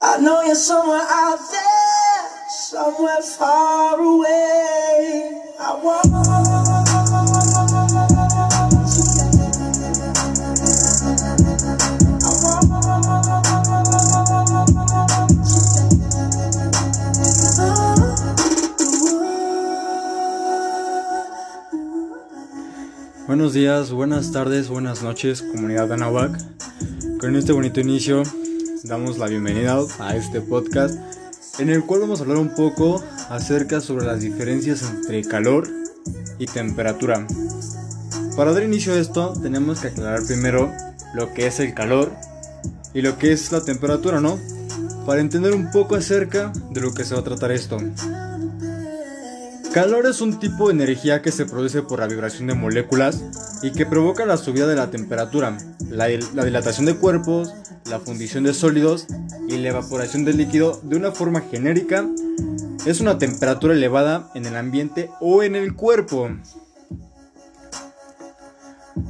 I know you're somewhere out there, somewhere far away. I want Buenos días, buenas tardes, buenas noches, comunidad de Anahuac. Con este bonito inicio damos la bienvenida a este podcast en el cual vamos a hablar un poco acerca sobre las diferencias entre calor y temperatura. Para dar inicio a esto tenemos que aclarar primero lo que es el calor y lo que es la temperatura, ¿no? Para entender un poco acerca de lo que se va a tratar esto. Calor es un tipo de energía que se produce por la vibración de moléculas y que provoca la subida de la temperatura, la, la, dilatación de cuerpos, la fundición de sólidos y la evaporación del líquido de una forma genérica. Es una temperatura elevada en el ambiente o en el cuerpo.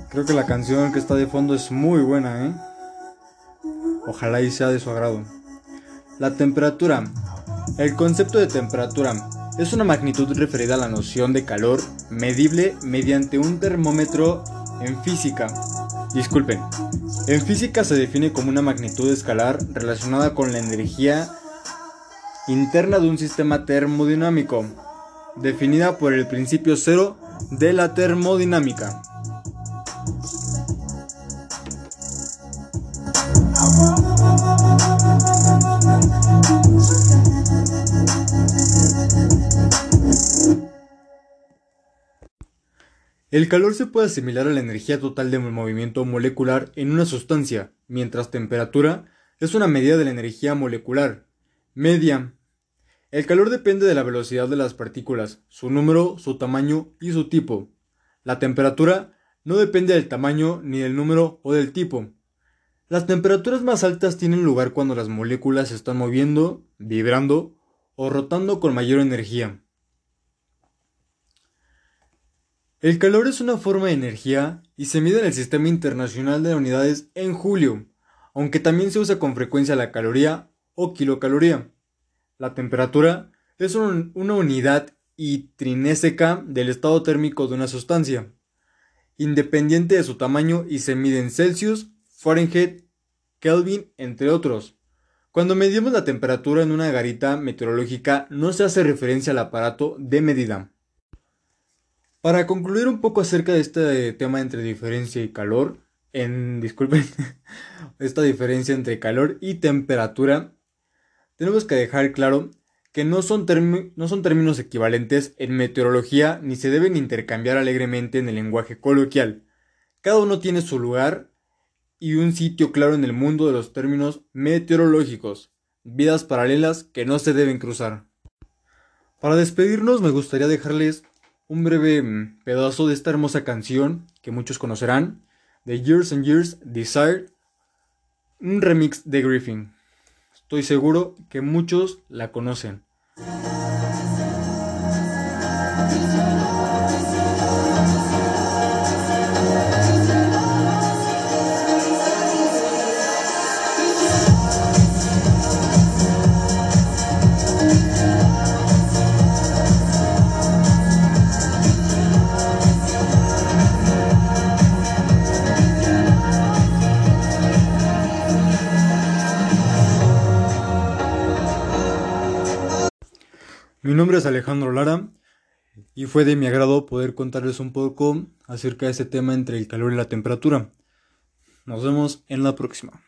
Creo que la canción que está de fondo es muy buena, ¿eh? Ojalá y sea de su agrado. La temperatura. El concepto de temperatura es una magnitud referida a la noción de calor medible mediante un termómetro en física. Disculpen, en física se define como una magnitud escalar relacionada con la energía interna de un sistema termodinámico, definida por el principio cero de la termodinámica. El calor se puede asimilar a la energía total de movimiento molecular en una sustancia, mientras temperatura es una medida de la energía molecular. Media. El calor depende de la velocidad de las partículas, su número, su tamaño y su tipo. La temperatura no depende del tamaño ni del número o del tipo. Las temperaturas más altas tienen lugar cuando las moléculas se están moviendo, vibrando o rotando con mayor energía. El calor es una forma de energía y se mide en el Sistema Internacional de Unidades en julio, aunque también se usa con frecuencia la caloría o kilocaloría. La temperatura es una unidad intrínseca del estado térmico de una sustancia, independiente de su tamaño y se mide en Celsius, Fahrenheit, Kelvin, entre otros. Cuando medimos la temperatura en una garita meteorológica no se hace referencia al aparato de medida. Para concluir un poco acerca de este tema entre diferencia y calor, en disculpen, esta diferencia entre calor y temperatura, tenemos que dejar claro que no son, no son términos equivalentes en meteorología ni se deben intercambiar alegremente en el lenguaje coloquial. Cada uno tiene su lugar y un sitio claro en el mundo de los términos meteorológicos, vidas paralelas que no se deben cruzar. Para despedirnos me gustaría dejarles un breve mm, pedazo de esta hermosa canción que muchos conocerán, de Years and Years Desire, un remix de Griffin. Estoy seguro que muchos la conocen. Mi nombre es Alejandro Lara y fue de mi agrado poder contarles un poco acerca de ese tema entre el calor y la temperatura. Nos vemos en la próxima.